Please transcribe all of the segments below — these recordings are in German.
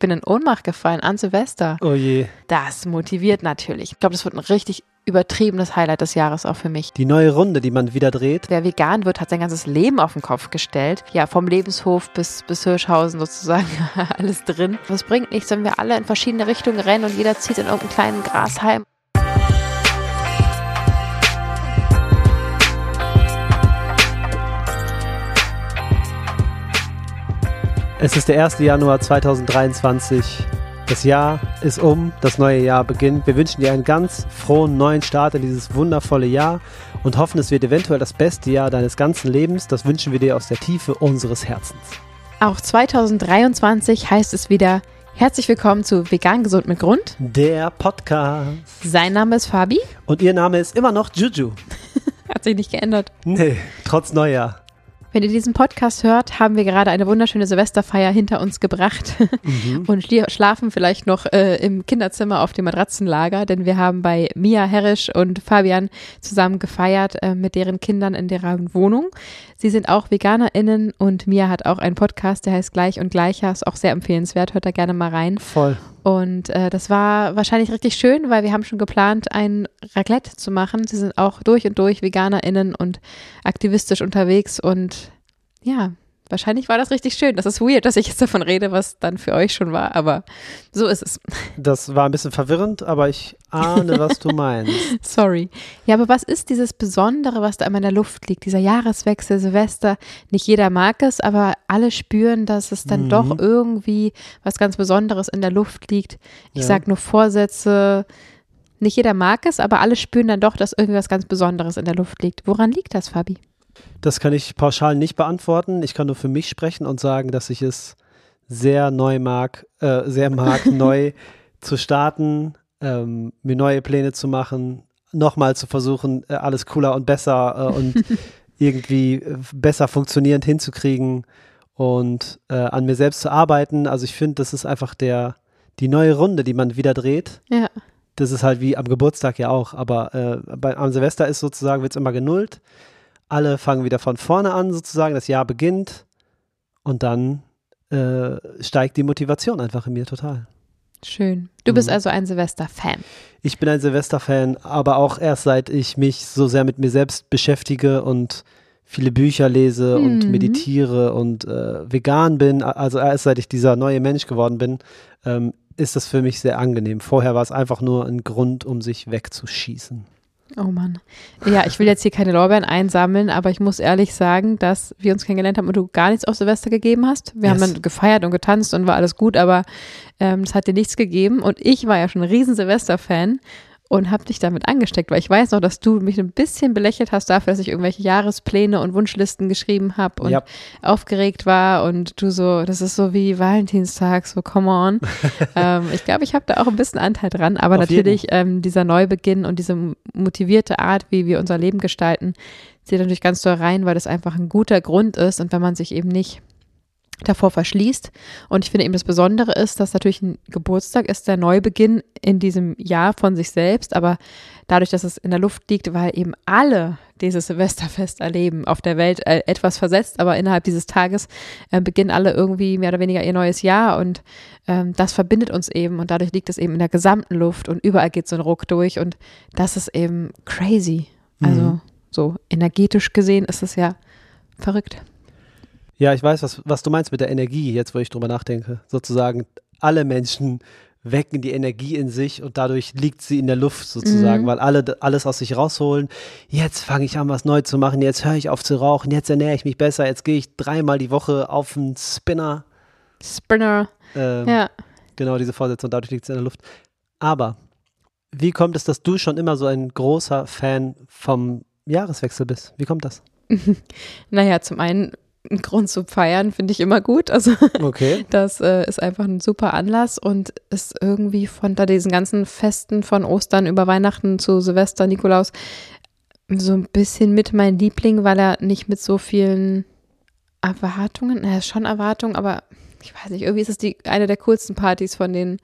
bin in Ohnmacht gefallen an Silvester. Oh je. Das motiviert natürlich. Ich glaube, das wird ein richtig übertriebenes Highlight des Jahres auch für mich. Die neue Runde, die man wieder dreht. Wer vegan wird, hat sein ganzes Leben auf den Kopf gestellt. Ja, vom Lebenshof bis, bis Hirschhausen sozusagen alles drin. Das bringt nichts, wenn wir alle in verschiedene Richtungen rennen und jeder zieht in irgendeinen kleinen Grashalm. Es ist der 1. Januar 2023. Das Jahr ist um, das neue Jahr beginnt. Wir wünschen dir einen ganz frohen neuen Start in dieses wundervolle Jahr und hoffen, es wird eventuell das beste Jahr deines ganzen Lebens. Das wünschen wir dir aus der Tiefe unseres Herzens. Auch 2023 heißt es wieder Herzlich willkommen zu Vegan Gesund mit Grund. Der Podcast. Sein Name ist Fabi. Und ihr Name ist immer noch Juju. Hat sich nicht geändert. Nee, trotz Neujahr. Wenn ihr diesen Podcast hört, haben wir gerade eine wunderschöne Silvesterfeier hinter uns gebracht mhm. und schlafen vielleicht noch äh, im Kinderzimmer auf dem Matratzenlager, denn wir haben bei Mia Herrisch und Fabian zusammen gefeiert äh, mit deren Kindern in deren Wohnung. Sie sind auch VeganerInnen und Mia hat auch einen Podcast, der heißt Gleich und Gleicher, ist auch sehr empfehlenswert, hört da gerne mal rein. Voll. Und äh, das war wahrscheinlich richtig schön, weil wir haben schon geplant, ein Raclette zu machen. Sie sind auch durch und durch VeganerInnen und aktivistisch unterwegs und ja, Wahrscheinlich war das richtig schön. Das ist weird, dass ich jetzt davon rede, was dann für euch schon war, aber so ist es. Das war ein bisschen verwirrend, aber ich ahne, was du meinst. Sorry. Ja, aber was ist dieses Besondere, was da immer in der Luft liegt? Dieser Jahreswechsel, Silvester. Nicht jeder mag es, aber alle spüren, dass es dann mhm. doch irgendwie was ganz Besonderes in der Luft liegt. Ich ja. sage nur Vorsätze. Nicht jeder mag es, aber alle spüren dann doch, dass irgendwas ganz Besonderes in der Luft liegt. Woran liegt das, Fabi? Das kann ich pauschal nicht beantworten. Ich kann nur für mich sprechen und sagen, dass ich es sehr neu mag, äh, sehr mag, neu zu starten, ähm, mir neue Pläne zu machen, nochmal zu versuchen, äh, alles cooler und besser äh, und irgendwie äh, besser funktionierend hinzukriegen und äh, an mir selbst zu arbeiten. Also ich finde, das ist einfach der, die neue Runde, die man wieder dreht. Ja. Das ist halt wie am Geburtstag ja auch, aber äh, bei, am Silvester ist sozusagen, wird es immer genullt alle fangen wieder von vorne an, sozusagen, das Jahr beginnt und dann äh, steigt die Motivation einfach in mir total. Schön. Du bist mhm. also ein Silvester-Fan. Ich bin ein Silvester-Fan, aber auch erst seit ich mich so sehr mit mir selbst beschäftige und viele Bücher lese mhm. und meditiere und äh, vegan bin, also erst seit ich dieser neue Mensch geworden bin, ähm, ist das für mich sehr angenehm. Vorher war es einfach nur ein Grund, um sich wegzuschießen. Oh Mann. Ja, ich will jetzt hier keine Lorbeeren einsammeln, aber ich muss ehrlich sagen, dass wir uns kennengelernt haben und du gar nichts auf Silvester gegeben hast. Wir yes. haben dann gefeiert und getanzt und war alles gut, aber ähm, es hat dir nichts gegeben. Und ich war ja schon ein riesen Silvester-Fan und habe dich damit angesteckt, weil ich weiß noch, dass du mich ein bisschen belächelt hast dafür, dass ich irgendwelche Jahrespläne und Wunschlisten geschrieben habe und yep. aufgeregt war und du so, das ist so wie Valentinstag, so come on. ähm, ich glaube, ich habe da auch ein bisschen Anteil dran, aber Auf natürlich ähm, dieser Neubeginn und diese motivierte Art, wie wir unser Leben gestalten, zählt natürlich ganz doll rein, weil das einfach ein guter Grund ist und wenn man sich eben nicht davor verschließt. Und ich finde eben das Besondere ist, dass natürlich ein Geburtstag ist der Neubeginn in diesem Jahr von sich selbst, aber dadurch, dass es in der Luft liegt, weil eben alle dieses Silvesterfest erleben, auf der Welt äh, etwas versetzt, aber innerhalb dieses Tages äh, beginnen alle irgendwie mehr oder weniger ihr neues Jahr und ähm, das verbindet uns eben und dadurch liegt es eben in der gesamten Luft und überall geht so ein Ruck durch und das ist eben crazy. Also mhm. so energetisch gesehen ist es ja verrückt. Ja, ich weiß, was, was du meinst mit der Energie, jetzt wo ich drüber nachdenke. Sozusagen, alle Menschen wecken die Energie in sich und dadurch liegt sie in der Luft sozusagen, mhm. weil alle alles aus sich rausholen. Jetzt fange ich an, was neu zu machen, jetzt höre ich auf zu rauchen, jetzt ernähre ich mich besser, jetzt gehe ich dreimal die Woche auf einen Spinner. Spinner. Ähm, ja. Genau, diese Vorsätze und dadurch liegt es in der Luft. Aber wie kommt es, dass du schon immer so ein großer Fan vom Jahreswechsel bist? Wie kommt das? naja, zum einen ein Grund zu feiern, finde ich immer gut. Also okay. das äh, ist einfach ein super Anlass und ist irgendwie von da diesen ganzen Festen von Ostern über Weihnachten zu Silvester, Nikolaus so ein bisschen mit mein Liebling, weil er nicht mit so vielen Erwartungen, er ist schon Erwartungen, aber ich weiß nicht, irgendwie ist es die eine der coolsten Partys von den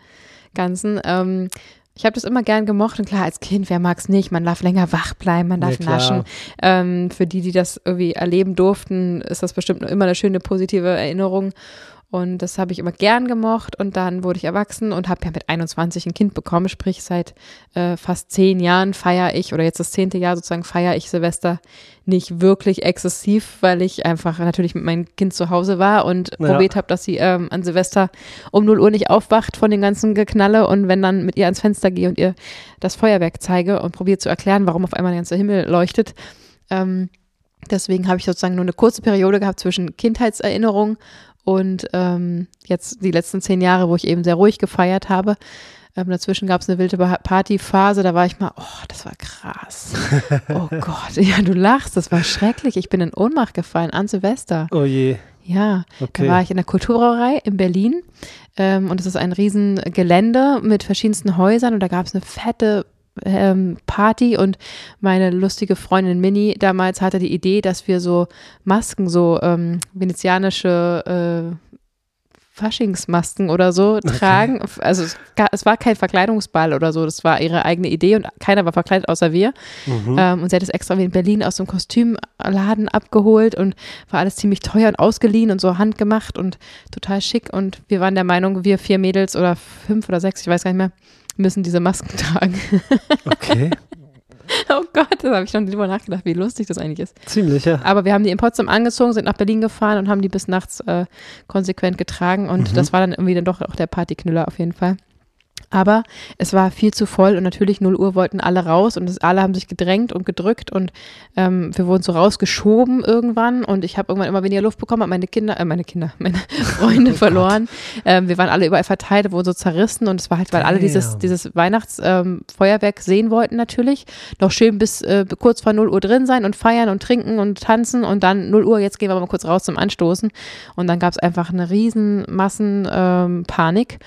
ganzen. Ähm, ich habe das immer gern gemocht und klar, als Kind, wer mag es nicht? Man darf länger wach bleiben, man darf ja, naschen. Ähm, für die, die das irgendwie erleben durften, ist das bestimmt immer eine schöne positive Erinnerung. Und das habe ich immer gern gemocht. Und dann wurde ich erwachsen und habe ja mit 21 ein Kind bekommen. Sprich, seit äh, fast zehn Jahren feiere ich, oder jetzt das zehnte Jahr sozusagen, feiere ich Silvester nicht wirklich exzessiv, weil ich einfach natürlich mit meinem Kind zu Hause war und ja. probiert habe, dass sie ähm, an Silvester um 0 Uhr nicht aufwacht von dem ganzen Geknalle. Und wenn dann mit ihr ans Fenster gehe und ihr das Feuerwerk zeige und probiere zu erklären, warum auf einmal der ganze Himmel leuchtet. Ähm, deswegen habe ich sozusagen nur eine kurze Periode gehabt zwischen Kindheitserinnerung und ähm, jetzt die letzten zehn Jahre, wo ich eben sehr ruhig gefeiert habe. Ähm, dazwischen gab es eine wilde Partyphase, da war ich mal, oh, das war krass. Oh Gott, ja, du lachst, das war schrecklich. Ich bin in Ohnmacht gefallen an Silvester. Oh je. Ja, okay. da war ich in der Kulturbrauerei in Berlin ähm, und es ist ein Riesengelände mit verschiedensten Häusern und da gab es eine fette ähm, Party und meine lustige Freundin Minnie damals hatte die Idee, dass wir so Masken, so ähm, venezianische äh, Faschingsmasken oder so tragen. Okay. Also es, es, war kein Verkleidungsball oder so, das war ihre eigene Idee und keiner war verkleidet außer wir. Mhm. Ähm, und sie hat es extra wie in Berlin aus dem Kostümladen abgeholt und war alles ziemlich teuer und ausgeliehen und so handgemacht und total schick. Und wir waren der Meinung, wir vier Mädels oder fünf oder sechs, ich weiß gar nicht mehr, müssen diese Masken tragen. Okay. Oh Gott, da habe ich schon drüber nachgedacht, wie lustig das eigentlich ist. Ziemlich, ja. Aber wir haben die in Potsdam angezogen, sind nach Berlin gefahren und haben die bis nachts äh, konsequent getragen. Und mhm. das war dann irgendwie dann doch auch der Partyknüller auf jeden Fall. Aber es war viel zu voll und natürlich 0 Uhr wollten alle raus und das, alle haben sich gedrängt und gedrückt und ähm, wir wurden so rausgeschoben irgendwann und ich habe irgendwann immer weniger Luft bekommen, habe meine Kinder, äh, meine Kinder, meine Freunde oh verloren. Ähm, wir waren alle überall verteilt, wurden so zerrissen und es war halt, weil alle dieses, dieses Weihnachtsfeuerwerk ähm, sehen wollten natürlich. Noch schön bis äh, kurz vor 0 Uhr drin sein und feiern und trinken und tanzen und dann 0 Uhr, jetzt gehen wir mal kurz raus zum Anstoßen. Und dann gab es einfach eine riesen Massenpanik.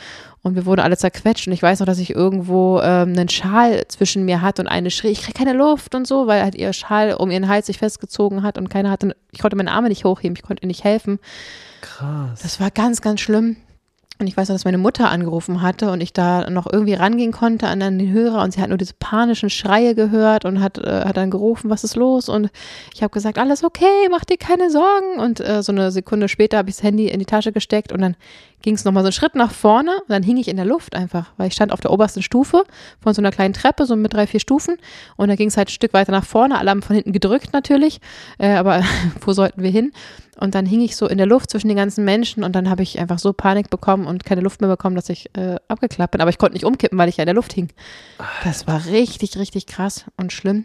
Und wir wurden alle zerquetscht und ich weiß noch, dass ich irgendwo ähm, einen Schal zwischen mir hatte und eine schrie, ich kriege keine Luft und so, weil halt ihr Schal um ihren Hals sich festgezogen hat und keiner hatte, ich konnte meine Arme nicht hochheben, ich konnte ihr nicht helfen. Krass. Das war ganz, ganz schlimm. Und ich weiß noch, dass meine Mutter angerufen hatte und ich da noch irgendwie rangehen konnte an den Hörer und sie hat nur diese panischen Schreie gehört und hat, äh, hat dann gerufen, was ist los? Und ich habe gesagt, alles okay, mach dir keine Sorgen. Und äh, so eine Sekunde später habe ich das Handy in die Tasche gesteckt und dann ging es nochmal so einen Schritt nach vorne und dann hing ich in der Luft einfach, weil ich stand auf der obersten Stufe von so einer kleinen Treppe, so mit drei, vier Stufen und da ging es halt ein Stück weiter nach vorne, alle haben von hinten gedrückt natürlich, äh, aber wo sollten wir hin? Und dann hing ich so in der Luft zwischen den ganzen Menschen und dann habe ich einfach so Panik bekommen und keine Luft mehr bekommen, dass ich äh, abgeklappt bin. Aber ich konnte nicht umkippen, weil ich ja in der Luft hing. Das war richtig, richtig krass und schlimm.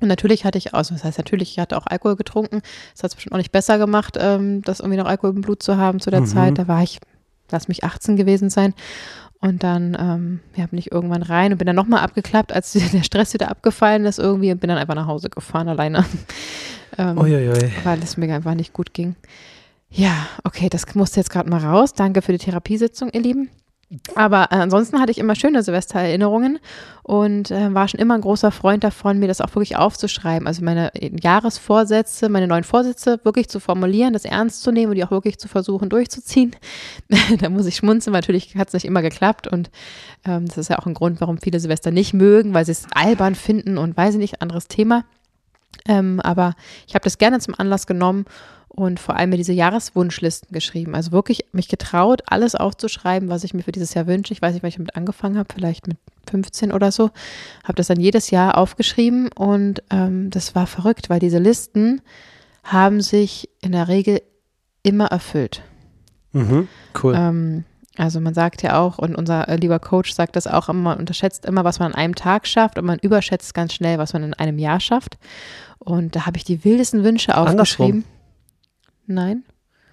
Und natürlich hatte ich, also das heißt natürlich, ich hatte auch Alkohol getrunken. Das hat es bestimmt auch nicht besser gemacht, ähm, das irgendwie noch Alkohol im Blut zu haben zu der mhm. Zeit. Da war ich, lass mich 18 gewesen sein. Und dann ähm, ja, bin ich irgendwann rein und bin dann nochmal abgeklappt, als der Stress wieder abgefallen ist irgendwie und bin dann einfach nach Hause gefahren alleine. ähm, Uiuiui. Weil es mir einfach nicht gut ging. Ja, okay, das musste jetzt gerade mal raus. Danke für die Therapiesitzung, ihr Lieben. Aber äh, ansonsten hatte ich immer schöne Silvestererinnerungen und äh, war schon immer ein großer Freund davon, mir das auch wirklich aufzuschreiben. Also meine äh, Jahresvorsätze, meine neuen Vorsätze wirklich zu formulieren, das ernst zu nehmen und die auch wirklich zu versuchen durchzuziehen. da muss ich schmunzeln, weil natürlich hat es nicht immer geklappt und ähm, das ist ja auch ein Grund, warum viele Silvester nicht mögen, weil sie es albern finden und weiß ich nicht, anderes Thema. Ähm, aber ich habe das gerne zum Anlass genommen und vor allem mir diese Jahreswunschlisten geschrieben. Also wirklich mich getraut, alles aufzuschreiben, was ich mir für dieses Jahr wünsche. Ich weiß nicht, wann ich damit angefangen habe, vielleicht mit 15 oder so. Habe das dann jedes Jahr aufgeschrieben und ähm, das war verrückt, weil diese Listen haben sich in der Regel immer erfüllt. Mhm, cool. Ähm, also man sagt ja auch, und unser äh, lieber Coach sagt das auch immer, man unterschätzt immer, was man an einem Tag schafft und man überschätzt ganz schnell, was man in einem Jahr schafft. Und da habe ich die wildesten Wünsche aufgeschrieben. Andersrum. Nein.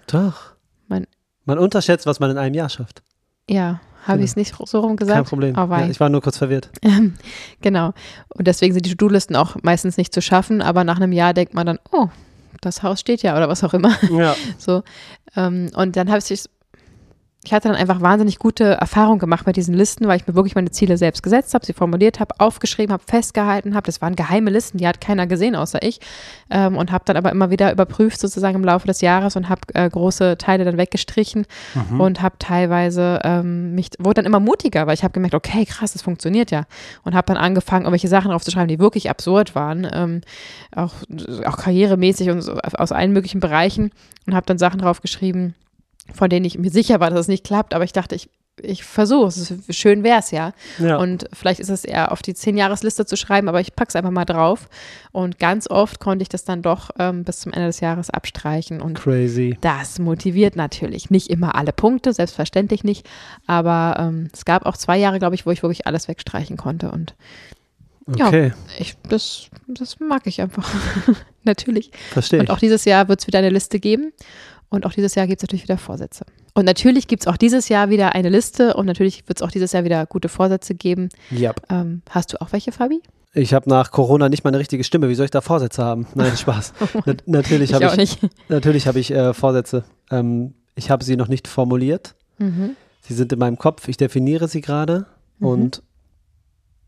Doch. Mein, man unterschätzt, was man in einem Jahr schafft. Ja, habe genau. ich es nicht so rum gesagt? Kein Problem. Oh, ja, ich war nur kurz verwirrt. genau. Und deswegen sind die To-Do-Listen auch meistens nicht zu schaffen, aber nach einem Jahr denkt man dann, oh, das Haus steht ja oder was auch immer. Ja. so. Ähm, und dann habe ich ich hatte dann einfach wahnsinnig gute Erfahrungen gemacht mit diesen Listen, weil ich mir wirklich meine Ziele selbst gesetzt habe, sie formuliert habe, aufgeschrieben habe, festgehalten habe. Das waren geheime Listen, die hat keiner gesehen außer ich. Ähm, und habe dann aber immer wieder überprüft sozusagen im Laufe des Jahres und habe äh, große Teile dann weggestrichen mhm. und habe teilweise ähm, mich, wurde dann immer mutiger, weil ich habe gemerkt, okay, krass, das funktioniert ja. Und habe dann angefangen, irgendwelche Sachen aufzuschreiben, die wirklich absurd waren, ähm, auch, auch karrieremäßig und so, aus allen möglichen Bereichen und habe dann Sachen draufgeschrieben, von denen ich mir sicher war, dass es nicht klappt, aber ich dachte, ich ich versuche es. Schön wäre es ja. ja. Und vielleicht ist es eher auf die Zehn-Jahres-Liste zu schreiben, aber ich packe es einfach mal drauf. Und ganz oft konnte ich das dann doch ähm, bis zum Ende des Jahres abstreichen. Und Crazy. das motiviert natürlich. Nicht immer alle Punkte, selbstverständlich nicht. Aber ähm, es gab auch zwei Jahre, glaube ich, wo ich wirklich alles wegstreichen konnte. Und okay. ja, ich, das, das mag ich einfach. natürlich. Verstehe. Und auch dieses Jahr wird es wieder eine Liste geben. Und auch dieses Jahr gibt es natürlich wieder Vorsätze. Und natürlich gibt es auch dieses Jahr wieder eine Liste und natürlich wird es auch dieses Jahr wieder gute Vorsätze geben. Yep. Ähm, hast du auch welche, Fabi? Ich habe nach Corona nicht mal eine richtige Stimme. Wie soll ich da Vorsätze haben? Nein, Spaß. Na, natürlich habe ich, ich natürlich habe ich äh, Vorsätze. Ähm, ich habe sie noch nicht formuliert. Mhm. Sie sind in meinem Kopf. Ich definiere sie gerade mhm. und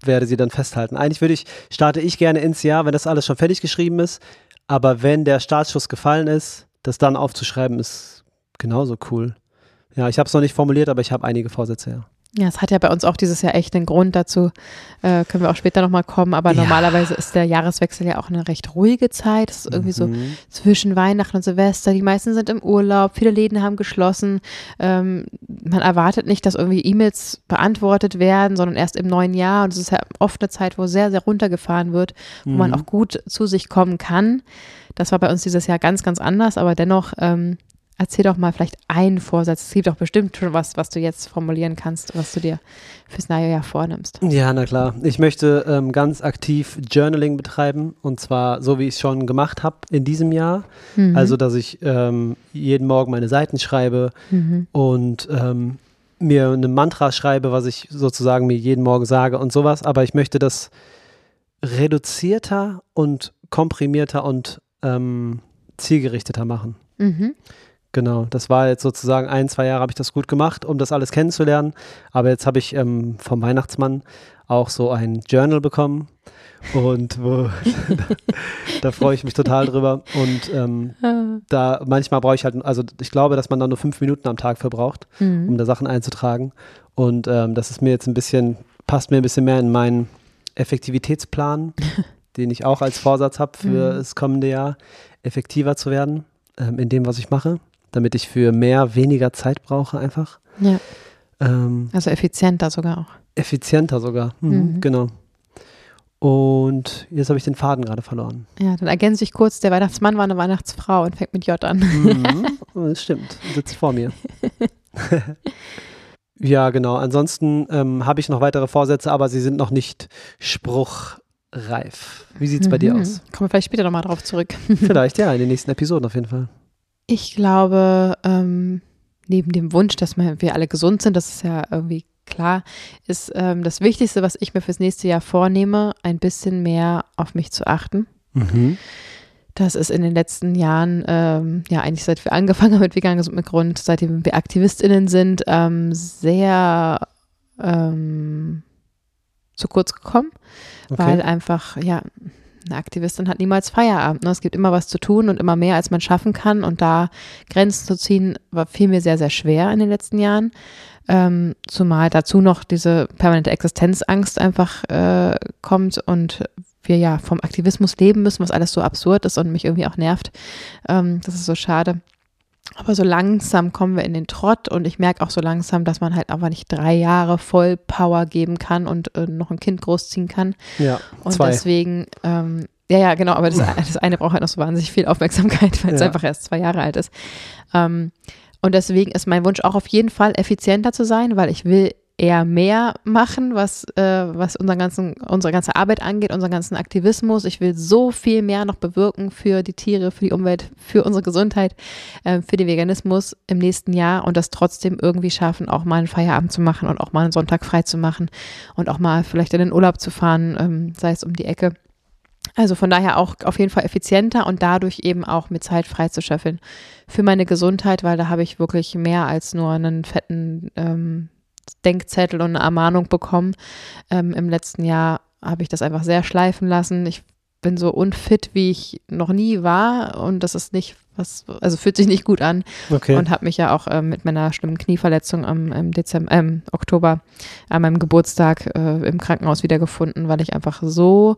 werde sie dann festhalten. Eigentlich würde ich starte ich gerne ins Jahr, wenn das alles schon fertig geschrieben ist. Aber wenn der Startschuss gefallen ist, das dann aufzuschreiben, ist genauso cool. Ja, ich habe es noch nicht formuliert, aber ich habe einige Vorsätze, ja. Ja, es hat ja bei uns auch dieses Jahr echt einen Grund dazu. Äh, können wir auch später nochmal kommen. Aber ja. normalerweise ist der Jahreswechsel ja auch eine recht ruhige Zeit. Es ist irgendwie mhm. so zwischen Weihnachten und Silvester. Die meisten sind im Urlaub. Viele Läden haben geschlossen. Ähm, man erwartet nicht, dass irgendwie E-Mails beantwortet werden, sondern erst im neuen Jahr. Und es ist ja oft eine Zeit, wo sehr, sehr runtergefahren wird, wo mhm. man auch gut zu sich kommen kann. Das war bei uns dieses Jahr ganz, ganz anders. Aber dennoch ähm, Erzähl doch mal vielleicht einen Vorsatz. Es gibt doch bestimmt schon was, was du jetzt formulieren kannst, was du dir fürs neue Jahr vornimmst. Ja, na klar. Ich möchte ähm, ganz aktiv Journaling betreiben und zwar so, wie ich es schon gemacht habe in diesem Jahr. Mhm. Also, dass ich ähm, jeden Morgen meine Seiten schreibe mhm. und ähm, mir eine Mantra schreibe, was ich sozusagen mir jeden Morgen sage und sowas. Aber ich möchte das reduzierter und komprimierter und ähm, zielgerichteter machen. Mhm. Genau, das war jetzt sozusagen ein, zwei Jahre habe ich das gut gemacht, um das alles kennenzulernen. Aber jetzt habe ich ähm, vom Weihnachtsmann auch so ein Journal bekommen. Und wo, da, freue ich mich total drüber. Und ähm, ah. da manchmal brauche ich halt, also ich glaube, dass man da nur fünf Minuten am Tag verbraucht, mhm. um da Sachen einzutragen. Und ähm, das ist mir jetzt ein bisschen, passt mir ein bisschen mehr in meinen Effektivitätsplan, den ich auch als Vorsatz habe für mhm. das kommende Jahr, effektiver zu werden ähm, in dem, was ich mache damit ich für mehr weniger Zeit brauche einfach. Ja. Ähm, also effizienter sogar auch. Effizienter sogar, mhm, mhm. genau. Und jetzt habe ich den Faden gerade verloren. Ja, dann ergänze ich kurz, der Weihnachtsmann war eine Weihnachtsfrau und fängt mit J an. Mhm, das stimmt, sitzt vor mir. ja, genau. Ansonsten ähm, habe ich noch weitere Vorsätze, aber sie sind noch nicht spruchreif. Wie sieht es bei dir mhm. aus? Kommen wir vielleicht später nochmal drauf zurück. vielleicht, ja, in den nächsten Episoden auf jeden Fall. Ich glaube, ähm, neben dem Wunsch, dass wir alle gesund sind, das ist ja irgendwie klar, ist ähm, das Wichtigste, was ich mir fürs nächste Jahr vornehme, ein bisschen mehr auf mich zu achten. Mhm. Das ist in den letzten Jahren, ähm, ja eigentlich seit wir angefangen haben mit vegan gesund mit Grund, seitdem wir AktivistInnen sind, ähm, sehr ähm, zu kurz gekommen, okay. weil einfach, ja, eine Aktivistin hat niemals Feierabend. Ne? Es gibt immer was zu tun und immer mehr, als man schaffen kann. Und da Grenzen zu ziehen, war fiel mir sehr, sehr schwer in den letzten Jahren. Ähm, zumal dazu noch diese permanente Existenzangst einfach äh, kommt und wir ja vom Aktivismus leben müssen, was alles so absurd ist und mich irgendwie auch nervt. Ähm, das ist so schade. Aber so langsam kommen wir in den Trott und ich merke auch so langsam, dass man halt einfach nicht drei Jahre voll Power geben kann und äh, noch ein Kind großziehen kann. Ja. Und zwei. deswegen, ähm, ja, ja, genau, aber das, das, eine braucht halt noch so wahnsinnig viel Aufmerksamkeit, weil es einfach erst zwei Jahre alt ist. Ähm, und deswegen ist mein Wunsch auch auf jeden Fall effizienter zu sein, weil ich will eher mehr machen, was, äh, was unseren ganzen, unsere ganze Arbeit angeht, unseren ganzen Aktivismus. Ich will so viel mehr noch bewirken für die Tiere, für die Umwelt, für unsere Gesundheit, äh, für den Veganismus im nächsten Jahr und das trotzdem irgendwie schaffen, auch mal einen Feierabend zu machen und auch mal einen Sonntag frei zu machen und auch mal vielleicht in den Urlaub zu fahren, ähm, sei es um die Ecke. Also von daher auch auf jeden Fall effizienter und dadurch eben auch mit Zeit frei zu scheffeln für meine Gesundheit, weil da habe ich wirklich mehr als nur einen fetten ähm, Denkzettel und eine Ermahnung bekommen. Ähm, Im letzten Jahr habe ich das einfach sehr schleifen lassen. Ich bin so unfit, wie ich noch nie war und das ist nicht was, also fühlt sich nicht gut an okay. und habe mich ja auch ähm, mit meiner schlimmen Knieverletzung am im Dezember, ähm, Oktober an meinem Geburtstag äh, im Krankenhaus wiedergefunden, weil ich einfach so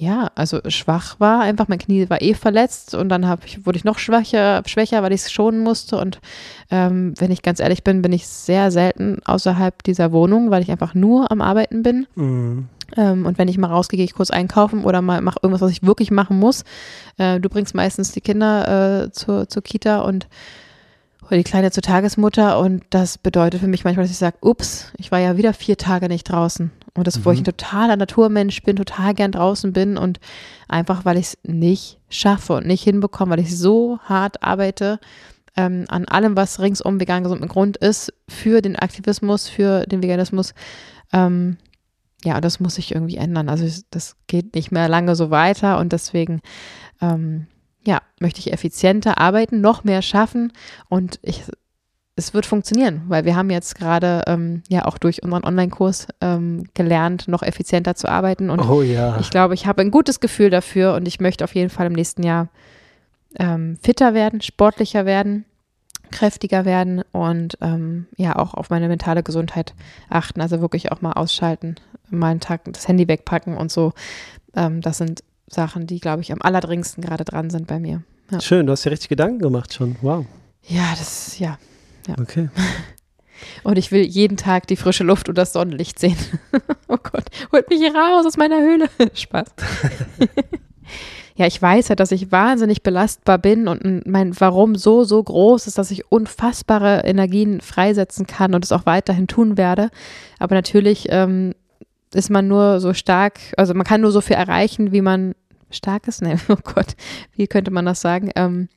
ja, also schwach war, einfach mein Knie war eh verletzt und dann hab ich, wurde ich noch schwächer, schwächer, weil ich es schonen musste. Und ähm, wenn ich ganz ehrlich bin, bin ich sehr selten außerhalb dieser Wohnung, weil ich einfach nur am Arbeiten bin. Mhm. Ähm, und wenn ich mal rausgehe, gehe ich kurz einkaufen oder mal mache irgendwas, was ich wirklich machen muss. Äh, du bringst meistens die Kinder äh, zur, zur Kita und oder die Kleine zur Tagesmutter und das bedeutet für mich manchmal, dass ich sage, ups, ich war ja wieder vier Tage nicht draußen. Und das, mhm. wo ich mhm. ein totaler Naturmensch bin, total gern draußen bin und einfach, weil ich es nicht schaffe und nicht hinbekomme, weil ich so hart arbeite ähm, an allem, was ringsum vegan gesund mit Grund ist, für den Aktivismus, für den Veganismus. Ähm, ja, das muss sich irgendwie ändern. Also das geht nicht mehr lange so weiter und deswegen ähm, ja, möchte ich effizienter arbeiten, noch mehr schaffen und ich, es wird funktionieren, weil wir haben jetzt gerade ähm, ja auch durch unseren Online-Kurs ähm, gelernt, noch effizienter zu arbeiten und oh, ja. ich glaube, ich habe ein gutes Gefühl dafür und ich möchte auf jeden Fall im nächsten Jahr ähm, fitter werden, sportlicher werden, kräftiger werden und ähm, ja auch auf meine mentale Gesundheit achten, also wirklich auch mal ausschalten, mal einen Tag das Handy wegpacken und so. Ähm, das sind Sachen, die, glaube ich, am allerdringendsten gerade dran sind bei mir. Ja. Schön, du hast dir richtig Gedanken gemacht schon. Wow. Ja, das, ja. Ja. Okay. Und ich will jeden Tag die frische Luft und das Sonnenlicht sehen. oh Gott, holt mich hier raus aus meiner Höhle. Spaß. ja, ich weiß ja, dass ich wahnsinnig belastbar bin und mein Warum so, so groß ist, dass ich unfassbare Energien freisetzen kann und es auch weiterhin tun werde. Aber natürlich ähm, ist man nur so stark, also man kann nur so viel erreichen, wie man stark ist. Ne, oh Gott, wie könnte man das sagen? Ähm,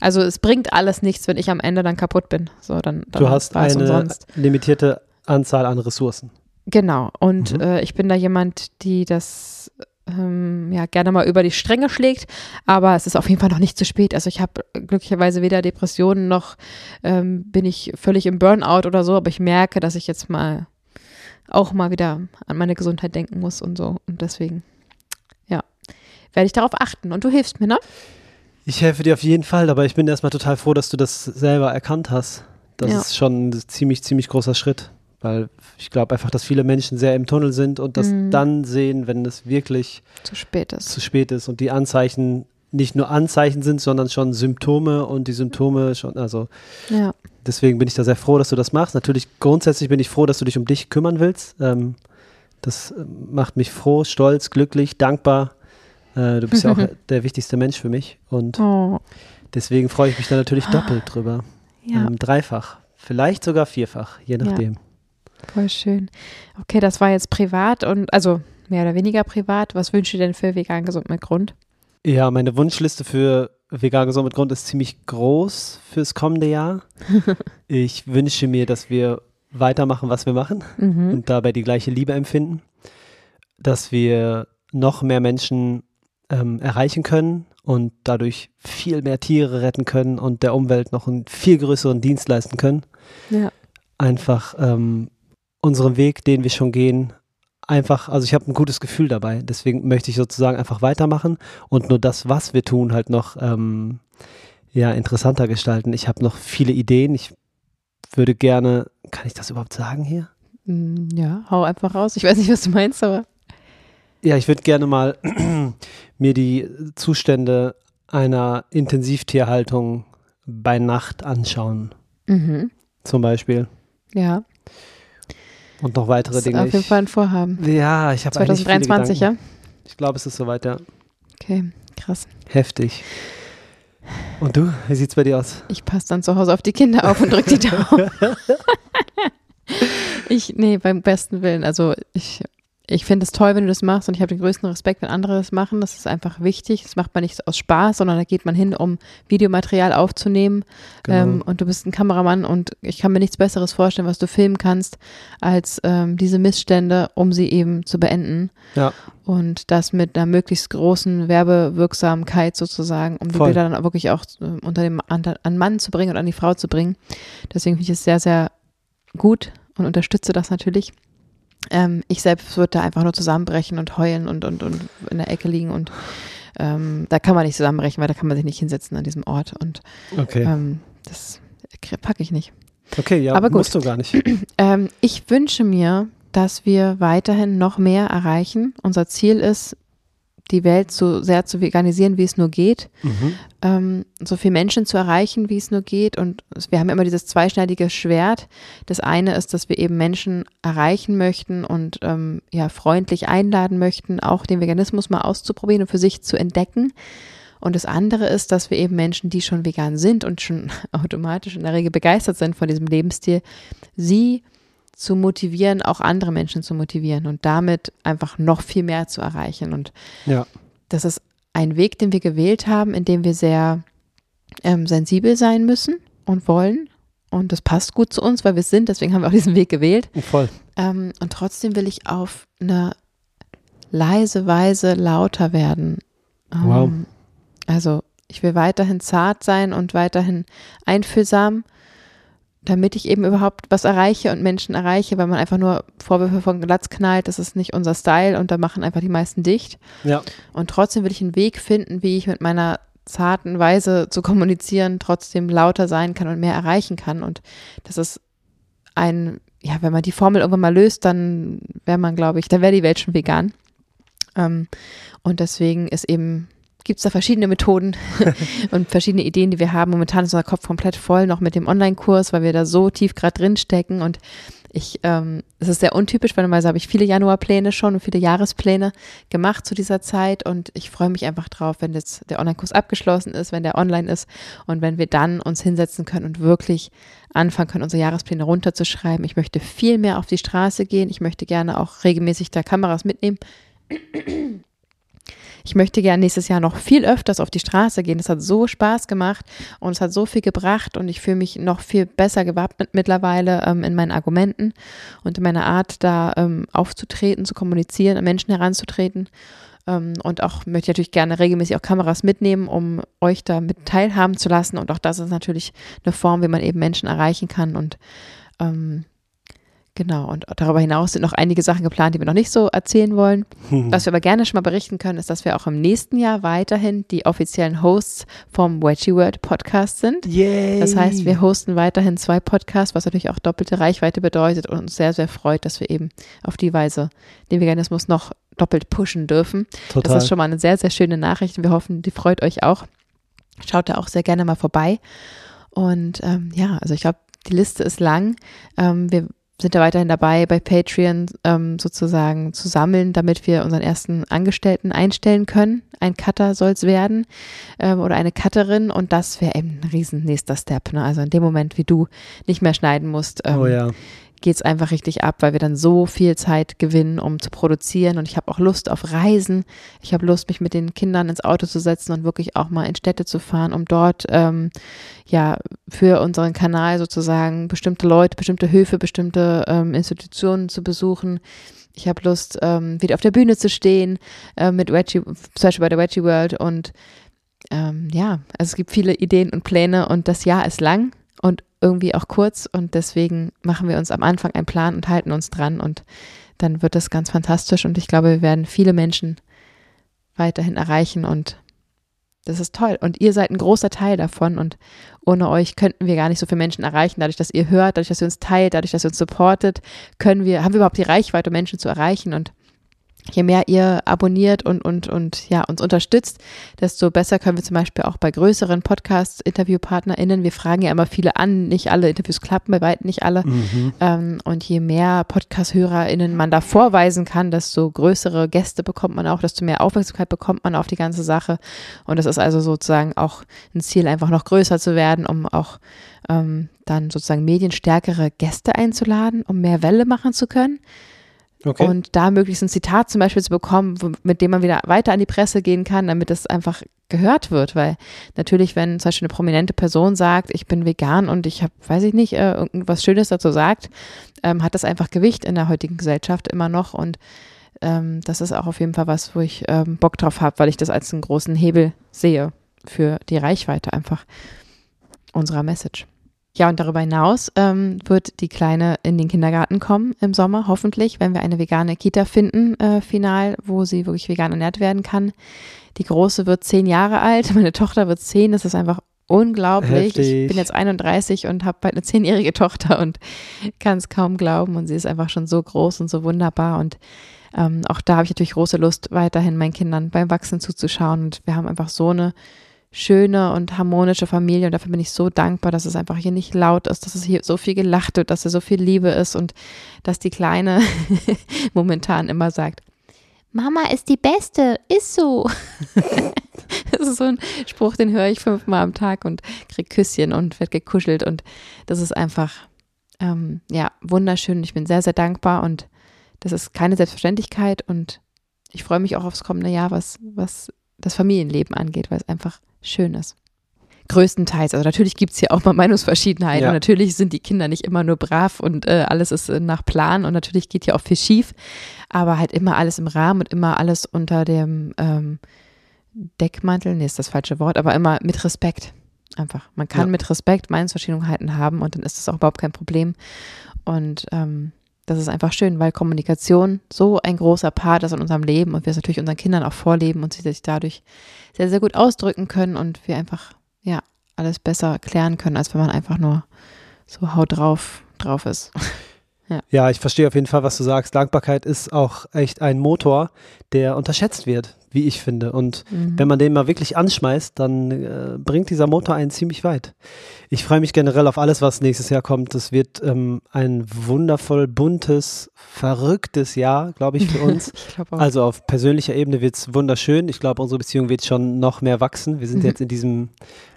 also es bringt alles nichts, wenn ich am Ende dann kaputt bin. So, dann, dann du hast eine umsonst. limitierte Anzahl an Ressourcen. Genau. Und mhm. äh, ich bin da jemand, die das ähm, ja gerne mal über die Stränge schlägt, aber es ist auf jeden Fall noch nicht zu spät. Also ich habe glücklicherweise weder Depressionen noch ähm, bin ich völlig im Burnout oder so, aber ich merke, dass ich jetzt mal auch mal wieder an meine Gesundheit denken muss und so. Und deswegen, ja, werde ich darauf achten. Und du hilfst mir, ne? Ich helfe dir auf jeden Fall, aber ich bin erstmal total froh, dass du das selber erkannt hast. Das ja. ist schon ein ziemlich, ziemlich großer Schritt. Weil ich glaube einfach, dass viele Menschen sehr im Tunnel sind und das mhm. dann sehen, wenn es wirklich zu spät ist. Zu spät ist und die Anzeichen nicht nur Anzeichen sind, sondern schon Symptome und die Symptome schon, also ja. deswegen bin ich da sehr froh, dass du das machst. Natürlich grundsätzlich bin ich froh, dass du dich um dich kümmern willst. Ähm, das äh, macht mich froh, stolz, glücklich, dankbar. Äh, du bist ja auch der wichtigste Mensch für mich und oh. deswegen freue ich mich da natürlich doppelt drüber. Ja. Ähm, dreifach, vielleicht sogar vierfach, je nachdem. Ja. Voll schön. Okay, das war jetzt privat und also mehr oder weniger privat. Was wünschst du denn für vegan gesund mit Grund? Ja, meine Wunschliste für vegan gesund mit Grund ist ziemlich groß fürs kommende Jahr. ich wünsche mir, dass wir weitermachen, was wir machen mhm. und dabei die gleiche Liebe empfinden, dass wir noch mehr Menschen ähm, erreichen können und dadurch viel mehr Tiere retten können und der Umwelt noch einen viel größeren Dienst leisten können. Ja. Einfach ähm, unseren Weg, den wir schon gehen, einfach, also ich habe ein gutes Gefühl dabei. Deswegen möchte ich sozusagen einfach weitermachen und nur das, was wir tun, halt noch ähm, ja, interessanter gestalten. Ich habe noch viele Ideen. Ich würde gerne, kann ich das überhaupt sagen hier? Mm, ja, hau einfach raus. Ich weiß nicht, was du meinst, aber. Ja, ich würde gerne mal mir die Zustände einer Intensivtierhaltung bei Nacht anschauen. Mhm. Zum Beispiel. Ja. Und noch weitere Dinge. Auf jeden Fall ein Vorhaben. Ja, ich habe 2023, ja? Ich glaube, es ist soweit, ja. Okay, krass. Heftig. Und du, wie sieht's bei dir aus? Ich passe dann zu Hause auf die Kinder auf und drück die Daumen. ich, nee, beim besten Willen. Also ich ich finde es toll, wenn du das machst und ich habe den größten Respekt, wenn andere das machen. Das ist einfach wichtig. Das macht man nicht aus Spaß, sondern da geht man hin, um Videomaterial aufzunehmen. Genau. Ähm, und du bist ein Kameramann und ich kann mir nichts Besseres vorstellen, was du filmen kannst, als ähm, diese Missstände, um sie eben zu beenden. Ja. Und das mit einer möglichst großen Werbewirksamkeit sozusagen, um die Voll. Bilder dann wirklich auch äh, unter dem an, an Mann zu bringen und an die Frau zu bringen. Deswegen finde ich es sehr, sehr gut und unterstütze das natürlich. Ähm, ich selbst würde da einfach nur zusammenbrechen und heulen und, und, und in der Ecke liegen und ähm, da kann man nicht zusammenbrechen, weil da kann man sich nicht hinsetzen an diesem Ort und okay. ähm, das packe ich nicht. Okay, ja, Aber gut. musst du gar nicht. Ähm, ich wünsche mir, dass wir weiterhin noch mehr erreichen. Unser Ziel ist, die Welt so sehr zu veganisieren, wie es nur geht, mhm. ähm, so viele Menschen zu erreichen, wie es nur geht. Und wir haben immer dieses zweischneidige Schwert. Das eine ist, dass wir eben Menschen erreichen möchten und ähm, ja freundlich einladen möchten, auch den Veganismus mal auszuprobieren und für sich zu entdecken. Und das andere ist, dass wir eben Menschen, die schon vegan sind und schon automatisch in der Regel begeistert sind von diesem Lebensstil, sie zu motivieren, auch andere Menschen zu motivieren und damit einfach noch viel mehr zu erreichen. Und ja. das ist ein Weg, den wir gewählt haben, in dem wir sehr ähm, sensibel sein müssen und wollen. Und das passt gut zu uns, weil wir es sind, deswegen haben wir auch diesen Weg gewählt. Voll. Ähm, und trotzdem will ich auf eine leise Weise lauter werden. Ähm, wow. Also ich will weiterhin zart sein und weiterhin einfühlsam damit ich eben überhaupt was erreiche und Menschen erreiche, weil man einfach nur Vorwürfe von Glatz knallt, das ist nicht unser Style und da machen einfach die meisten dicht. Ja. Und trotzdem will ich einen Weg finden, wie ich mit meiner zarten Weise zu kommunizieren trotzdem lauter sein kann und mehr erreichen kann. Und das ist ein, ja, wenn man die Formel irgendwann mal löst, dann wäre man, glaube ich, dann wäre die Welt schon vegan. Ähm, und deswegen ist eben gibt es da verschiedene Methoden und verschiedene Ideen, die wir haben. Momentan ist unser Kopf komplett voll, noch mit dem Online-Kurs, weil wir da so tief gerade drin stecken. Und ich, ähm, es ist sehr untypisch, weil normalerweise habe ich viele Januarpläne schon und viele Jahrespläne gemacht zu dieser Zeit. Und ich freue mich einfach drauf, wenn jetzt der Online-Kurs abgeschlossen ist, wenn der online ist und wenn wir dann uns hinsetzen können und wirklich anfangen können, unsere Jahrespläne runterzuschreiben. Ich möchte viel mehr auf die Straße gehen. Ich möchte gerne auch regelmäßig da Kameras mitnehmen ich möchte gerne nächstes Jahr noch viel öfters auf die Straße gehen. Es hat so Spaß gemacht und es hat so viel gebracht und ich fühle mich noch viel besser gewappnet mittlerweile ähm, in meinen Argumenten und in meiner Art, da ähm, aufzutreten, zu kommunizieren, an Menschen heranzutreten. Ähm, und auch möchte ich natürlich gerne regelmäßig auch Kameras mitnehmen, um euch da mit teilhaben zu lassen. Und auch das ist natürlich eine Form, wie man eben Menschen erreichen kann und ähm, Genau, und darüber hinaus sind noch einige Sachen geplant, die wir noch nicht so erzählen wollen. Was wir aber gerne schon mal berichten können, ist, dass wir auch im nächsten Jahr weiterhin die offiziellen Hosts vom Wedgie World Podcast sind. Yay. Das heißt, wir hosten weiterhin zwei Podcasts, was natürlich auch doppelte Reichweite bedeutet und uns sehr, sehr freut, dass wir eben auf die Weise den Veganismus noch doppelt pushen dürfen. Total. Das ist schon mal eine sehr, sehr schöne Nachricht. Wir hoffen, die freut euch auch. Schaut da auch sehr gerne mal vorbei. Und ähm, ja, also ich glaube, die Liste ist lang. Ähm, wir sind da weiterhin dabei, bei Patreon ähm, sozusagen zu sammeln, damit wir unseren ersten Angestellten einstellen können. Ein Cutter soll es werden ähm, oder eine Cutterin und das wäre eben ein riesen nächster Step. Ne? Also in dem Moment, wie du nicht mehr schneiden musst, ähm, oh ja geht es einfach richtig ab, weil wir dann so viel Zeit gewinnen, um zu produzieren. Und ich habe auch Lust auf Reisen. Ich habe Lust, mich mit den Kindern ins Auto zu setzen und wirklich auch mal in Städte zu fahren, um dort ähm, ja für unseren Kanal sozusagen bestimmte Leute, bestimmte Höfe, bestimmte ähm, Institutionen zu besuchen. Ich habe Lust, ähm, wieder auf der Bühne zu stehen, äh, mit Wedgie, zum Beispiel bei der Wedgie World. Und ähm, ja, also es gibt viele Ideen und Pläne und das Jahr ist lang und irgendwie auch kurz. Und deswegen machen wir uns am Anfang einen Plan und halten uns dran. Und dann wird das ganz fantastisch. Und ich glaube, wir werden viele Menschen weiterhin erreichen. Und das ist toll. Und ihr seid ein großer Teil davon. Und ohne euch könnten wir gar nicht so viele Menschen erreichen. Dadurch, dass ihr hört, dadurch, dass ihr uns teilt, dadurch, dass ihr uns supportet, können wir, haben wir überhaupt die Reichweite, Menschen zu erreichen? Und je mehr ihr abonniert und, und, und ja, uns unterstützt, desto besser können wir zum Beispiel auch bei größeren Podcast-InterviewpartnerInnen, wir fragen ja immer viele an, nicht alle Interviews klappen, bei weitem nicht alle. Mhm. Ähm, und je mehr Podcast-HörerInnen man da vorweisen kann, desto größere Gäste bekommt man auch, desto mehr Aufmerksamkeit bekommt man auf die ganze Sache. Und das ist also sozusagen auch ein Ziel, einfach noch größer zu werden, um auch ähm, dann sozusagen medienstärkere Gäste einzuladen, um mehr Welle machen zu können. Okay. Und da möglichst ein Zitat zum Beispiel zu bekommen, mit dem man wieder weiter an die Presse gehen kann, damit es einfach gehört wird. Weil natürlich, wenn zum Beispiel eine prominente Person sagt, ich bin vegan und ich habe, weiß ich nicht, äh, irgendwas Schönes dazu sagt, ähm, hat das einfach Gewicht in der heutigen Gesellschaft immer noch. Und ähm, das ist auch auf jeden Fall was, wo ich ähm, Bock drauf habe, weil ich das als einen großen Hebel sehe für die Reichweite einfach unserer Message. Ja, und darüber hinaus ähm, wird die Kleine in den Kindergarten kommen im Sommer, hoffentlich, wenn wir eine vegane Kita finden, äh, final, wo sie wirklich vegan ernährt werden kann. Die Große wird zehn Jahre alt, meine Tochter wird zehn. Das ist einfach unglaublich. Heftig. Ich bin jetzt 31 und habe bald eine zehnjährige Tochter und kann es kaum glauben. Und sie ist einfach schon so groß und so wunderbar. Und ähm, auch da habe ich natürlich große Lust, weiterhin meinen Kindern beim Wachsen zuzuschauen. Und wir haben einfach so eine schöne und harmonische Familie. Und dafür bin ich so dankbar, dass es einfach hier nicht laut ist, dass es hier so viel gelacht wird, dass hier so viel Liebe ist und dass die Kleine momentan immer sagt, Mama ist die Beste, ist so. das ist so ein Spruch, den höre ich fünfmal am Tag und kriege Küsschen und werde gekuschelt und das ist einfach, ähm, ja, wunderschön. Ich bin sehr, sehr dankbar und das ist keine Selbstverständlichkeit und ich freue mich auch aufs kommende Jahr, was, was das Familienleben angeht, weil es einfach schön ist. Größtenteils. Also natürlich gibt es hier auch mal Meinungsverschiedenheiten ja. und natürlich sind die Kinder nicht immer nur brav und äh, alles ist äh, nach Plan und natürlich geht hier auch viel schief, aber halt immer alles im Rahmen und immer alles unter dem ähm, Deckmantel, nee, ist das falsche Wort, aber immer mit Respekt. Einfach. Man kann ja. mit Respekt Meinungsverschiedenheiten haben und dann ist das auch überhaupt kein Problem. Und ähm, das ist einfach schön, weil Kommunikation so ein großer Part ist in unserem Leben und wir es natürlich unseren Kindern auch vorleben und sie sich dadurch sehr, sehr gut ausdrücken können und wir einfach, ja, alles besser klären können, als wenn man einfach nur so haut drauf, drauf ist. Ja. ja, ich verstehe auf jeden Fall, was du sagst. Dankbarkeit ist auch echt ein Motor, der unterschätzt wird, wie ich finde. Und mhm. wenn man den mal wirklich anschmeißt, dann äh, bringt dieser Motor einen ziemlich weit. Ich freue mich generell auf alles, was nächstes Jahr kommt. Es wird ähm, ein wundervoll buntes, verrücktes Jahr, glaube ich, für uns. ich also auf persönlicher Ebene wird es wunderschön. Ich glaube, unsere Beziehung wird schon noch mehr wachsen. Wir sind mhm. jetzt in diesem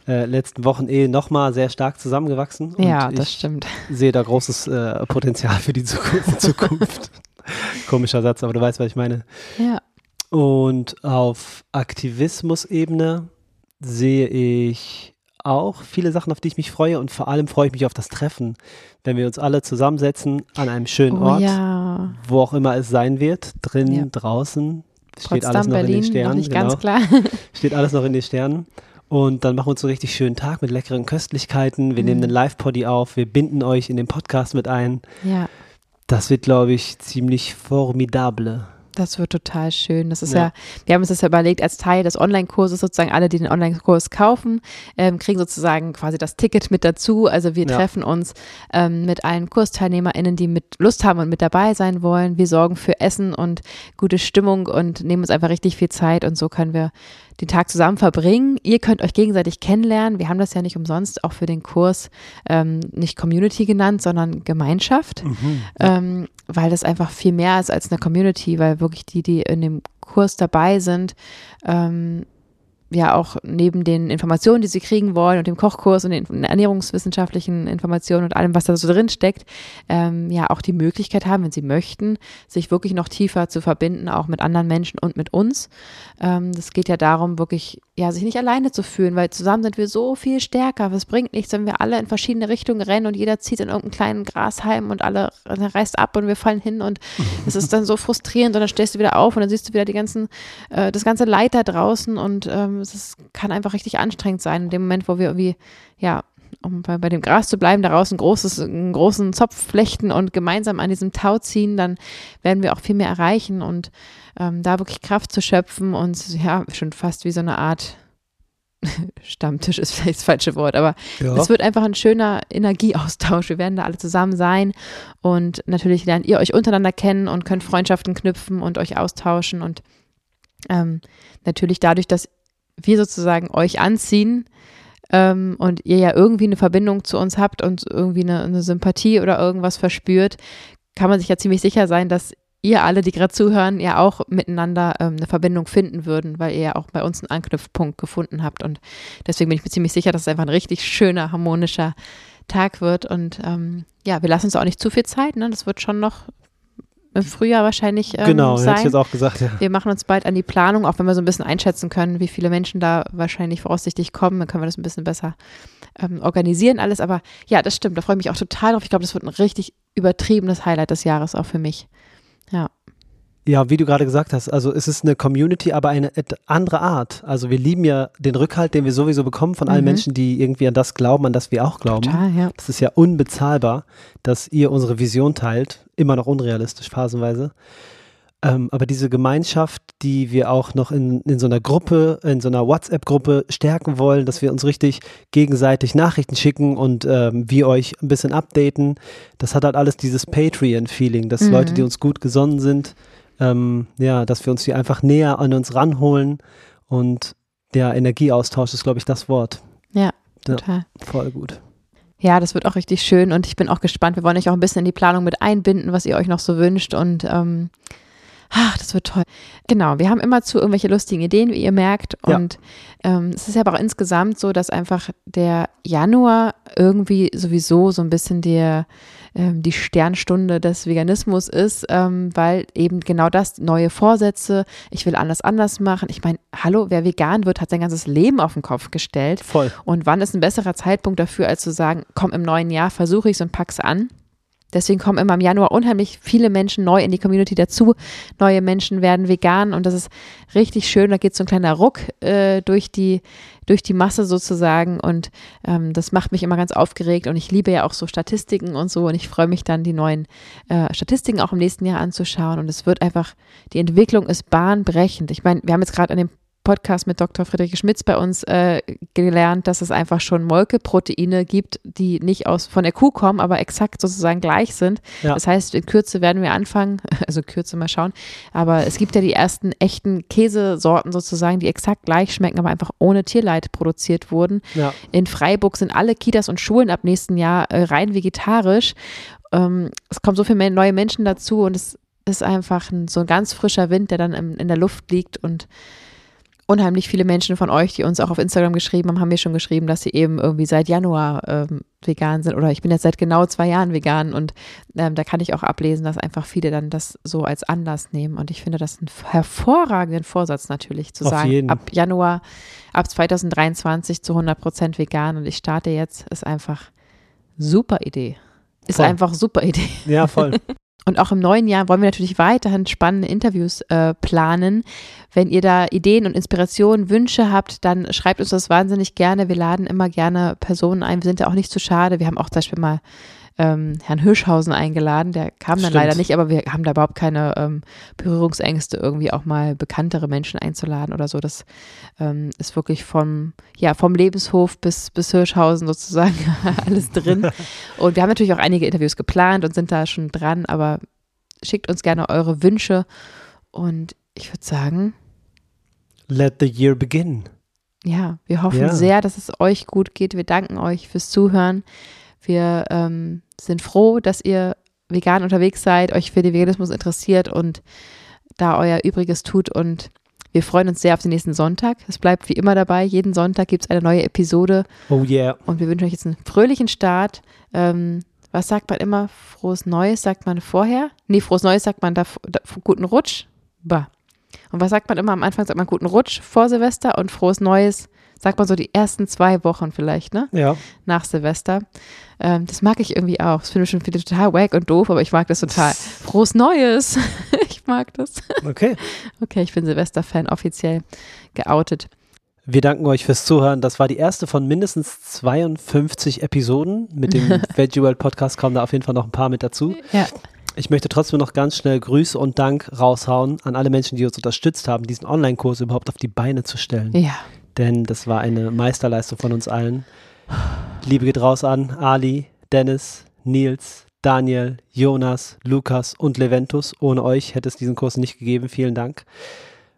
äh, letzten Wochen eh nochmal sehr stark zusammengewachsen. ja, das stimmt. sehe da großes äh, Potenzial für die Zukunft. Zukunft. Komischer Satz, aber du weißt, was ich meine. Ja. Und auf Aktivismus-Ebene sehe ich auch viele Sachen, auf die ich mich freue und vor allem freue ich mich auf das Treffen, wenn wir uns alle zusammensetzen an einem schönen oh, Ort, ja. wo auch immer es sein wird, drin, ja. draußen, steht Potsdam, alles noch Berlin, in den Sternen. Noch nicht genau. ganz klar. steht alles noch in den Sternen. Und dann machen wir uns einen richtig schönen Tag mit leckeren Köstlichkeiten. Wir mhm. nehmen einen Live-Poddy auf, wir binden euch in den Podcast mit ein. Ja. Das wird, glaube ich, ziemlich formidable. Das wird total schön. Das ist ja, ja wir haben uns das ja überlegt, als Teil des Online-Kurses sozusagen alle, die den Online-Kurs kaufen, ähm, kriegen sozusagen quasi das Ticket mit dazu. Also wir ja. treffen uns ähm, mit allen KursteilnehmerInnen, die mit Lust haben und mit dabei sein wollen. Wir sorgen für Essen und gute Stimmung und nehmen uns einfach richtig viel Zeit und so können wir den Tag zusammen verbringen. Ihr könnt euch gegenseitig kennenlernen. Wir haben das ja nicht umsonst auch für den Kurs ähm, nicht Community genannt, sondern Gemeinschaft, mhm. ähm, weil das einfach viel mehr ist als eine Community, weil wirklich die, die in dem Kurs dabei sind, ähm, ja auch neben den Informationen, die sie kriegen wollen und dem Kochkurs und den ernährungswissenschaftlichen Informationen und allem, was da so drin steckt, ähm, ja auch die Möglichkeit haben, wenn sie möchten, sich wirklich noch tiefer zu verbinden, auch mit anderen Menschen und mit uns. Ähm, das geht ja darum, wirklich ja sich nicht alleine zu fühlen, weil zusammen sind wir so viel stärker. Es bringt nichts, wenn wir alle in verschiedene Richtungen rennen und jeder zieht in irgendeinen kleinen Grashalm und alle reißt ab und wir fallen hin und es ist dann so frustrierend und dann stehst du wieder auf und dann siehst du wieder die ganzen äh, das ganze Leid da draußen und ähm, es kann einfach richtig anstrengend sein, in dem Moment, wo wir irgendwie, ja, um bei, bei dem Gras zu bleiben, daraus ein großes, einen großen Zopf flechten und gemeinsam an diesem Tau ziehen, dann werden wir auch viel mehr erreichen und ähm, da wirklich Kraft zu schöpfen und ja, schon fast wie so eine Art Stammtisch ist vielleicht das falsche Wort, aber ja. es wird einfach ein schöner Energieaustausch. Wir werden da alle zusammen sein und natürlich lernt ihr euch untereinander kennen und könnt Freundschaften knüpfen und euch austauschen und ähm, natürlich dadurch, dass wir sozusagen euch anziehen ähm, und ihr ja irgendwie eine Verbindung zu uns habt und irgendwie eine, eine Sympathie oder irgendwas verspürt, kann man sich ja ziemlich sicher sein, dass ihr alle, die gerade zuhören, ja auch miteinander ähm, eine Verbindung finden würden, weil ihr ja auch bei uns einen Anknüpfpunkt gefunden habt. Und deswegen bin ich mir ziemlich sicher, dass es einfach ein richtig schöner, harmonischer Tag wird. Und ähm, ja, wir lassen uns auch nicht zu viel Zeit. Ne? Das wird schon noch im Frühjahr wahrscheinlich ähm, genau, sein. Genau, hätte ich jetzt auch gesagt, ja. Wir machen uns bald an die Planung, auch wenn wir so ein bisschen einschätzen können, wie viele Menschen da wahrscheinlich voraussichtlich kommen, dann können wir das ein bisschen besser ähm, organisieren alles. Aber ja, das stimmt, da freue ich mich auch total drauf. Ich glaube, das wird ein richtig übertriebenes Highlight des Jahres auch für mich. Ja. Ja, wie du gerade gesagt hast, also es ist eine Community, aber eine andere Art. Also wir lieben ja den Rückhalt, den wir sowieso bekommen von allen mhm. Menschen, die irgendwie an das glauben, an das wir auch glauben. Total, ja. Das ist ja unbezahlbar, dass ihr unsere Vision teilt, immer noch unrealistisch phasenweise. Ähm, aber diese Gemeinschaft, die wir auch noch in, in so einer Gruppe, in so einer WhatsApp-Gruppe stärken wollen, dass wir uns richtig gegenseitig Nachrichten schicken und ähm, wir euch ein bisschen updaten, das hat halt alles dieses Patreon-Feeling, dass mhm. Leute, die uns gut gesonnen sind, ähm, ja, dass wir uns die einfach näher an uns ranholen und der Energieaustausch ist, glaube ich, das Wort. Ja, total. Ja, voll gut. Ja, das wird auch richtig schön und ich bin auch gespannt. Wir wollen euch auch ein bisschen in die Planung mit einbinden, was ihr euch noch so wünscht und ähm, ach, das wird toll. Genau, wir haben immer zu irgendwelche lustigen Ideen, wie ihr merkt. Und ja. ähm, es ist ja aber auch insgesamt so, dass einfach der Januar irgendwie sowieso so ein bisschen der ähm, die Sternstunde des Veganismus ist, ähm, weil eben genau das, neue Vorsätze, ich will alles anders machen. Ich meine, hallo, wer vegan wird, hat sein ganzes Leben auf den Kopf gestellt. Voll. Und wann ist ein besserer Zeitpunkt dafür, als zu sagen, komm, im neuen Jahr versuche ich es und pack's an. Deswegen kommen immer im Januar unheimlich viele Menschen neu in die Community dazu. Neue Menschen werden vegan und das ist richtig schön. Da geht so ein kleiner Ruck äh, durch, die, durch die Masse sozusagen und ähm, das macht mich immer ganz aufgeregt und ich liebe ja auch so Statistiken und so und ich freue mich dann, die neuen äh, Statistiken auch im nächsten Jahr anzuschauen und es wird einfach, die Entwicklung ist bahnbrechend. Ich meine, wir haben jetzt gerade an dem Podcast mit Dr. Friedrich Schmitz bei uns äh, gelernt, dass es einfach schon Molkeproteine gibt, die nicht aus von der Kuh kommen, aber exakt sozusagen gleich sind. Ja. Das heißt, in Kürze werden wir anfangen, also Kürze mal schauen, aber es gibt ja die ersten echten Käsesorten sozusagen, die exakt gleich schmecken, aber einfach ohne Tierleid produziert wurden. Ja. In Freiburg sind alle Kitas und Schulen ab nächsten Jahr äh, rein vegetarisch. Ähm, es kommen so viele neue Menschen dazu und es ist einfach ein, so ein ganz frischer Wind, der dann im, in der Luft liegt und unheimlich viele Menschen von euch, die uns auch auf Instagram geschrieben haben, haben mir schon geschrieben, dass sie eben irgendwie seit Januar ähm, vegan sind oder ich bin jetzt seit genau zwei Jahren vegan und ähm, da kann ich auch ablesen, dass einfach viele dann das so als Anlass nehmen und ich finde das einen hervorragenden Vorsatz natürlich zu auf sagen, jeden. ab Januar, ab 2023 zu 100 Prozent vegan und ich starte jetzt, ist einfach super Idee. Ist voll. einfach super Idee. Ja, voll. Und auch im neuen Jahr wollen wir natürlich weiterhin spannende Interviews äh, planen. Wenn ihr da Ideen und Inspirationen, Wünsche habt, dann schreibt uns das wahnsinnig gerne. Wir laden immer gerne Personen ein. Wir sind ja auch nicht zu schade. Wir haben auch zum Beispiel mal ähm, Herrn Hirschhausen eingeladen. Der kam dann Stimmt. leider nicht, aber wir haben da überhaupt keine ähm, Berührungsängste, irgendwie auch mal bekanntere Menschen einzuladen oder so. Das ähm, ist wirklich vom, ja, vom Lebenshof bis, bis Hirschhausen sozusagen alles drin. Und wir haben natürlich auch einige Interviews geplant und sind da schon dran, aber schickt uns gerne eure Wünsche und ich würde sagen, Let the year begin. Ja, wir hoffen ja. sehr, dass es euch gut geht. Wir danken euch fürs Zuhören. Wir ähm, sind froh, dass ihr vegan unterwegs seid, euch für den Veganismus interessiert und da euer Übriges tut. Und wir freuen uns sehr auf den nächsten Sonntag. Es bleibt wie immer dabei. Jeden Sonntag gibt es eine neue Episode. Oh yeah. Und wir wünschen euch jetzt einen fröhlichen Start. Ähm, was sagt man immer? Frohes Neues sagt man vorher? Nee, frohes Neues sagt man da, da guten Rutsch. Bah. Und was sagt man immer am Anfang? Sagt man guten Rutsch vor Silvester und frohes Neues sagt man so die ersten zwei Wochen vielleicht, ne? Ja. Nach Silvester. Ähm, das mag ich irgendwie auch. Das finde ich schon viele total wack und doof, aber ich mag das total. Frohes Neues. ich mag das. Okay. Okay, ich bin Silvester-Fan, offiziell geoutet. Wir danken euch fürs Zuhören. Das war die erste von mindestens 52 Episoden. Mit dem Veggie World Podcast kommen da auf jeden Fall noch ein paar mit dazu. Ja. Ich möchte trotzdem noch ganz schnell Grüße und Dank raushauen an alle Menschen, die uns unterstützt haben, diesen Online-Kurs überhaupt auf die Beine zu stellen. Ja denn das war eine Meisterleistung von uns allen. Liebe geht raus an Ali, Dennis, Nils, Daniel, Jonas, Lukas und Leventus. Ohne euch hätte es diesen Kurs nicht gegeben. Vielen Dank.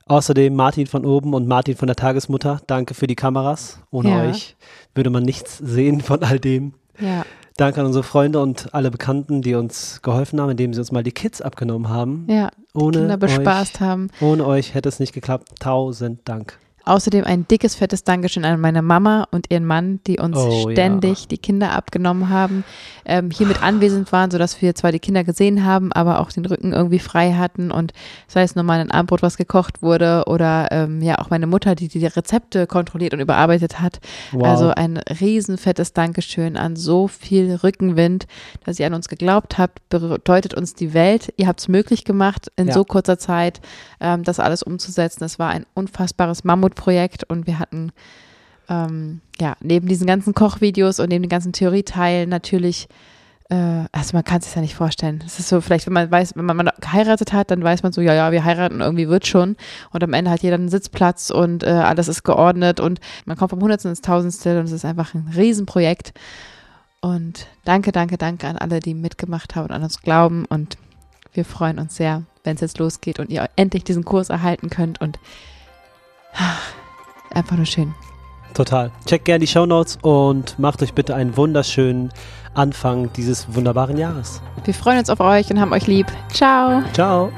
Außerdem Martin von oben und Martin von der Tagesmutter. Danke für die Kameras. Ohne ja. euch würde man nichts sehen von all dem. Ja. Danke an unsere Freunde und alle Bekannten, die uns geholfen haben, indem sie uns mal die Kids abgenommen haben. Ja, ohne Kinder bespaßt euch, haben. Ohne euch hätte es nicht geklappt. Tausend Dank. Außerdem ein dickes, fettes Dankeschön an meine Mama und ihren Mann, die uns oh, ständig ja. die Kinder abgenommen haben, ähm, hier mit anwesend waren, sodass wir zwar die Kinder gesehen haben, aber auch den Rücken irgendwie frei hatten und sei es nur mal ein Abendbrot, was gekocht wurde oder ähm, ja auch meine Mutter, die die Rezepte kontrolliert und überarbeitet hat. Wow. Also ein riesen fettes Dankeschön an so viel Rückenwind, dass ihr an uns geglaubt habt, bedeutet uns die Welt. Ihr habt es möglich gemacht, in ja. so kurzer Zeit ähm, das alles umzusetzen. Es war ein unfassbares Mammut Mammutprojekt und wir hatten ähm, ja neben diesen ganzen Kochvideos und neben den ganzen Theorieteilen natürlich äh, also man kann es sich ja nicht vorstellen. Es ist so, vielleicht, wenn man weiß, wenn man, man geheiratet hat, dann weiß man so, ja, ja, wir heiraten, irgendwie wird schon. Und am Ende hat jeder einen Sitzplatz und äh, alles ist geordnet und man kommt vom Hundertsten ins Tausendstel und es ist einfach ein Riesenprojekt. Und danke, danke, danke an alle, die mitgemacht haben und an uns glauben. Und wir freuen uns sehr, wenn es jetzt losgeht und ihr endlich diesen Kurs erhalten könnt. Und einfach nur schön. Total. Checkt gerne die Show Notes und macht euch bitte einen wunderschönen Anfang dieses wunderbaren Jahres. Wir freuen uns auf euch und haben euch lieb. Ciao. Ciao.